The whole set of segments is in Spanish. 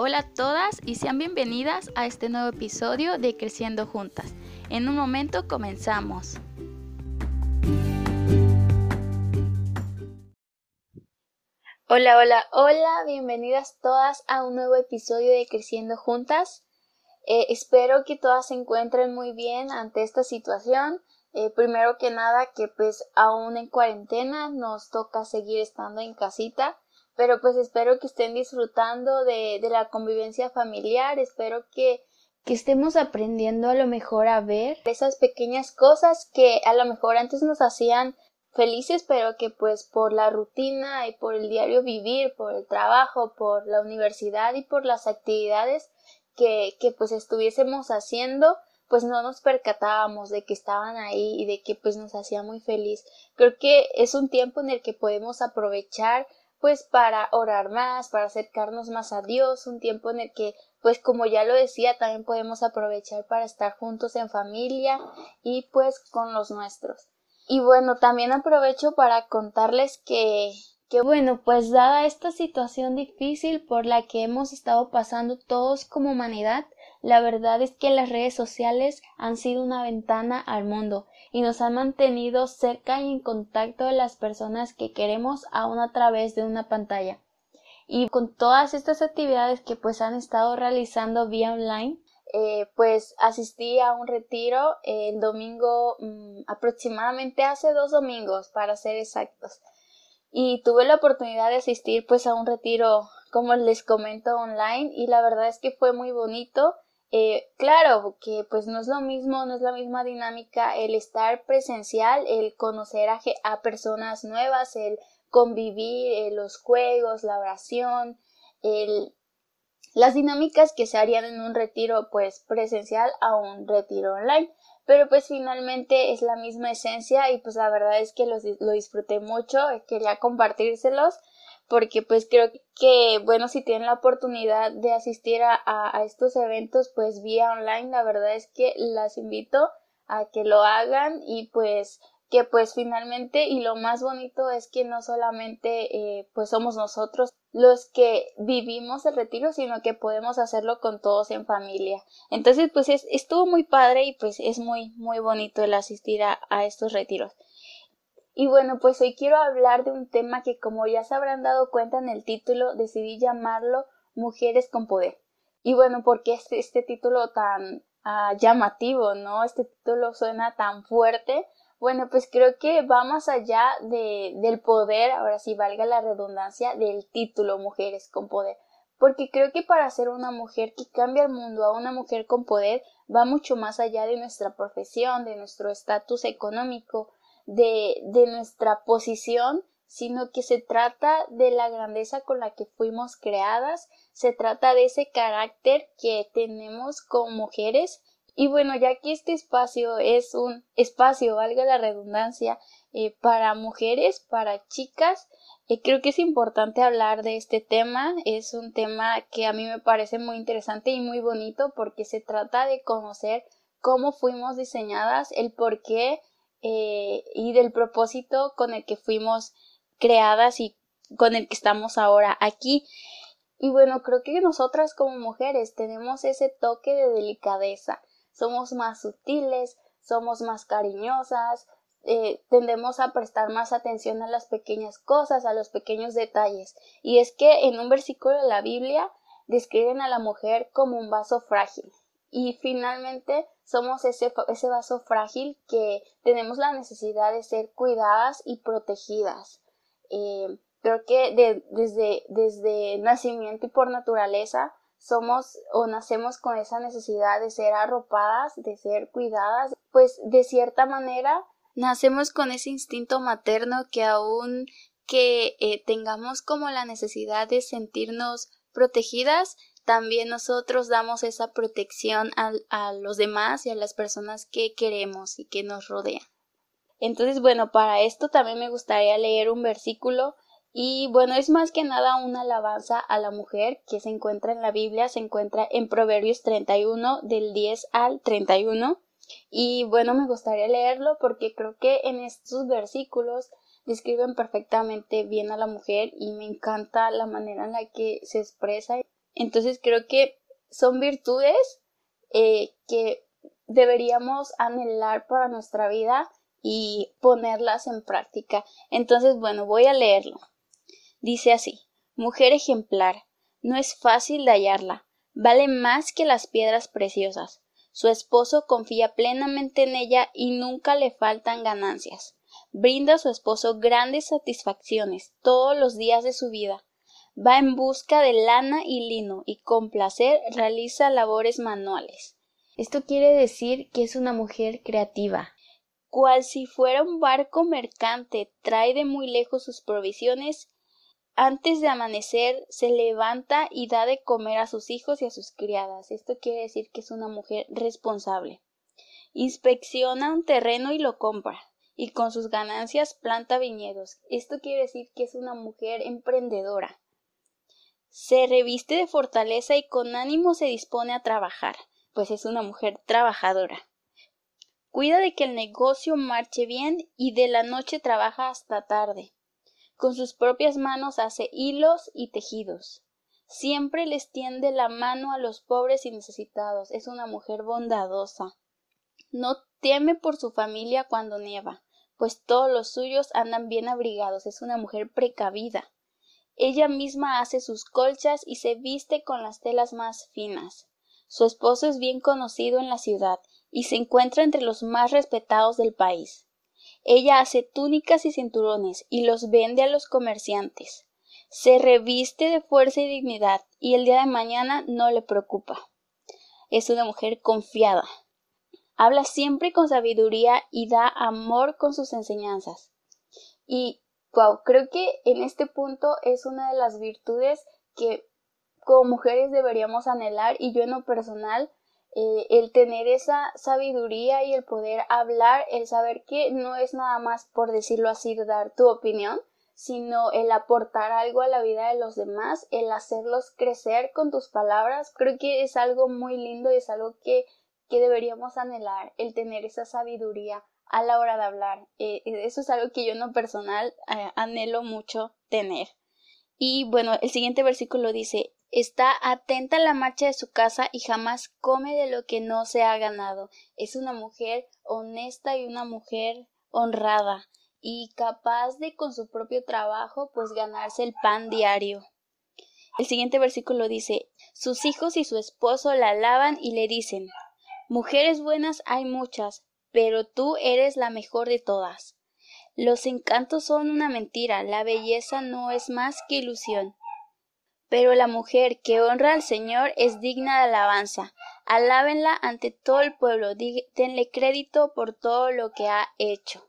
Hola a todas y sean bienvenidas a este nuevo episodio de Creciendo Juntas. En un momento comenzamos. Hola, hola, hola, bienvenidas todas a un nuevo episodio de Creciendo Juntas. Eh, espero que todas se encuentren muy bien ante esta situación. Eh, primero que nada que pues aún en cuarentena nos toca seguir estando en casita pero pues espero que estén disfrutando de, de la convivencia familiar, espero que, que estemos aprendiendo a lo mejor a ver esas pequeñas cosas que a lo mejor antes nos hacían felices, pero que pues por la rutina y por el diario vivir, por el trabajo, por la universidad y por las actividades que, que pues estuviésemos haciendo, pues no nos percatábamos de que estaban ahí y de que pues nos hacía muy feliz. Creo que es un tiempo en el que podemos aprovechar pues para orar más, para acercarnos más a Dios, un tiempo en el que pues como ya lo decía, también podemos aprovechar para estar juntos en familia y pues con los nuestros. Y bueno, también aprovecho para contarles que que bueno, pues dada esta situación difícil por la que hemos estado pasando todos como humanidad, la verdad es que las redes sociales han sido una ventana al mundo y nos han mantenido cerca y en contacto de las personas que queremos aún a través de una pantalla. Y con todas estas actividades que pues han estado realizando vía online, eh, pues asistí a un retiro el domingo mm, aproximadamente hace dos domingos para ser exactos y tuve la oportunidad de asistir pues a un retiro como les comento online y la verdad es que fue muy bonito eh, claro que pues no es lo mismo, no es la misma dinámica el estar presencial, el conocer a, personas nuevas, el convivir, eh, los juegos, la oración, el, las dinámicas que se harían en un retiro pues presencial a un retiro online. Pero pues finalmente es la misma esencia y pues la verdad es que lo, lo disfruté mucho, quería compartírselos porque pues creo que bueno si tienen la oportunidad de asistir a, a, estos eventos pues vía online la verdad es que las invito a que lo hagan y pues que pues finalmente y lo más bonito es que no solamente eh, pues somos nosotros los que vivimos el retiro sino que podemos hacerlo con todos en familia. Entonces pues es, estuvo muy padre y pues es muy muy bonito el asistir a, a estos retiros y bueno pues hoy quiero hablar de un tema que como ya se habrán dado cuenta en el título decidí llamarlo mujeres con poder. Y bueno porque este, este título tan uh, llamativo no este título suena tan fuerte. Bueno, pues creo que va más allá de, del poder, ahora sí valga la redundancia, del título Mujeres con Poder. Porque creo que para ser una mujer que cambia el mundo a una mujer con poder va mucho más allá de nuestra profesión, de nuestro estatus económico, de, de nuestra posición, sino que se trata de la grandeza con la que fuimos creadas, se trata de ese carácter que tenemos como mujeres y bueno, ya que este espacio es un espacio, valga la redundancia, eh, para mujeres, para chicas, eh, creo que es importante hablar de este tema. Es un tema que a mí me parece muy interesante y muy bonito porque se trata de conocer cómo fuimos diseñadas, el por qué eh, y del propósito con el que fuimos creadas y con el que estamos ahora aquí. Y bueno, creo que nosotras como mujeres tenemos ese toque de delicadeza somos más sutiles, somos más cariñosas, eh, tendemos a prestar más atención a las pequeñas cosas, a los pequeños detalles. Y es que en un versículo de la Biblia describen a la mujer como un vaso frágil. Y finalmente somos ese, ese vaso frágil que tenemos la necesidad de ser cuidadas y protegidas. Eh, creo que desde, desde nacimiento y por naturaleza somos o nacemos con esa necesidad de ser arropadas, de ser cuidadas, pues de cierta manera nacemos con ese instinto materno que aún que eh, tengamos como la necesidad de sentirnos protegidas, también nosotros damos esa protección a, los demás y a las personas que queremos y que nos rodean. Entonces, bueno, para esto también me gustaría leer un versículo y bueno, es más que nada una alabanza a la mujer que se encuentra en la Biblia, se encuentra en Proverbios 31 del 10 al 31. Y bueno, me gustaría leerlo porque creo que en estos versículos describen perfectamente bien a la mujer y me encanta la manera en la que se expresa Entonces creo que son virtudes eh, que deberíamos anhelar para nuestra vida y ponerlas en práctica. Entonces, bueno, voy a leerlo. Dice así, mujer ejemplar, no es fácil de hallarla, vale más que las piedras preciosas. Su esposo confía plenamente en ella y nunca le faltan ganancias. Brinda a su esposo grandes satisfacciones todos los días de su vida. Va en busca de lana y lino y con placer realiza labores manuales. Esto quiere decir que es una mujer creativa. Cual si fuera un barco mercante, trae de muy lejos sus provisiones. Antes de amanecer se levanta y da de comer a sus hijos y a sus criadas. Esto quiere decir que es una mujer responsable. Inspecciona un terreno y lo compra, y con sus ganancias planta viñedos. Esto quiere decir que es una mujer emprendedora. Se reviste de fortaleza y con ánimo se dispone a trabajar pues es una mujer trabajadora. Cuida de que el negocio marche bien y de la noche trabaja hasta tarde. Con sus propias manos hace hilos y tejidos. Siempre les tiende la mano a los pobres y necesitados. Es una mujer bondadosa. No teme por su familia cuando nieva, pues todos los suyos andan bien abrigados. Es una mujer precavida. Ella misma hace sus colchas y se viste con las telas más finas. Su esposo es bien conocido en la ciudad y se encuentra entre los más respetados del país. Ella hace túnicas y cinturones y los vende a los comerciantes. Se reviste de fuerza y dignidad y el día de mañana no le preocupa. Es una mujer confiada. Habla siempre con sabiduría y da amor con sus enseñanzas. Y wow, creo que en este punto es una de las virtudes que como mujeres deberíamos anhelar y yo en lo personal eh, el tener esa sabiduría y el poder hablar, el saber que no es nada más por decirlo así dar tu opinión, sino el aportar algo a la vida de los demás, el hacerlos crecer con tus palabras, creo que es algo muy lindo y es algo que, que deberíamos anhelar, el tener esa sabiduría a la hora de hablar. Eh, eso es algo que yo en lo personal eh, anhelo mucho tener. Y bueno, el siguiente versículo dice, Está atenta a la marcha de su casa y jamás come de lo que no se ha ganado. Es una mujer honesta y una mujer honrada y capaz de con su propio trabajo pues ganarse el pan diario. El siguiente versículo dice Sus hijos y su esposo la alaban y le dicen Mujeres buenas hay muchas, pero tú eres la mejor de todas. Los encantos son una mentira, la belleza no es más que ilusión. Pero la mujer que honra al Señor es digna de alabanza. Alábenla ante todo el pueblo, denle crédito por todo lo que ha hecho.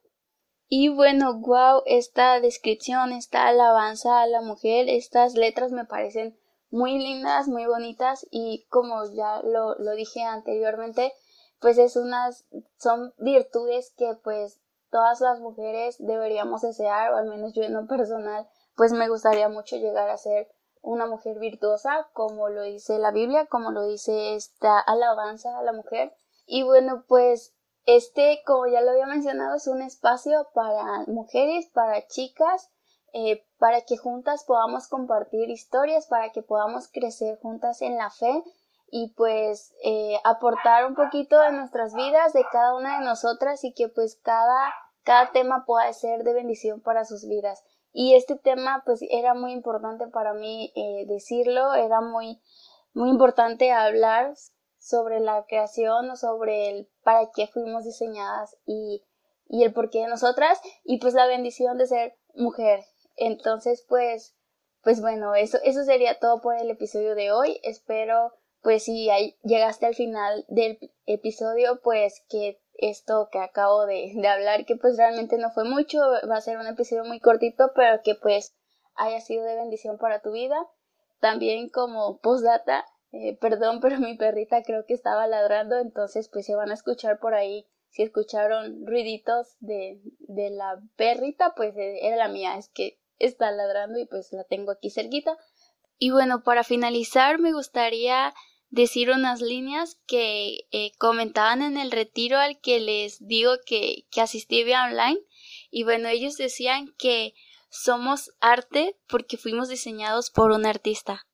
Y bueno, wow, esta descripción, esta alabanza a la mujer, estas letras me parecen muy lindas, muy bonitas y como ya lo, lo dije anteriormente, pues es unas, son virtudes que pues todas las mujeres deberíamos desear, o al menos yo en lo personal, pues me gustaría mucho llegar a ser una mujer virtuosa, como lo dice la Biblia, como lo dice esta alabanza a la mujer. Y bueno, pues este, como ya lo había mencionado, es un espacio para mujeres, para chicas, eh, para que juntas podamos compartir historias, para que podamos crecer juntas en la fe y pues eh, aportar un poquito de nuestras vidas, de cada una de nosotras y que pues cada, cada tema pueda ser de bendición para sus vidas y este tema pues era muy importante para mí eh, decirlo, era muy, muy importante hablar sobre la creación o sobre el para qué fuimos diseñadas y, y el porqué de nosotras y pues la bendición de ser mujer. Entonces pues, pues bueno, eso, eso sería todo por el episodio de hoy. Espero pues si llegaste al final del episodio pues que esto que acabo de, hablar, que pues realmente no fue mucho, va a ser un episodio muy cortito, pero que pues haya sido de bendición para tu vida. También como postdata, eh, perdón, pero mi perrita creo que estaba ladrando, entonces pues se van a escuchar por ahí. Si escucharon ruiditos de, de la perrita, pues era la mía, es que está ladrando y pues la tengo aquí cerquita. Y bueno, para finalizar me gustaría decir unas líneas que eh, comentaban en el retiro al que les digo que, que asistí online. Y bueno ellos decían que somos arte porque fuimos diseñados por un artista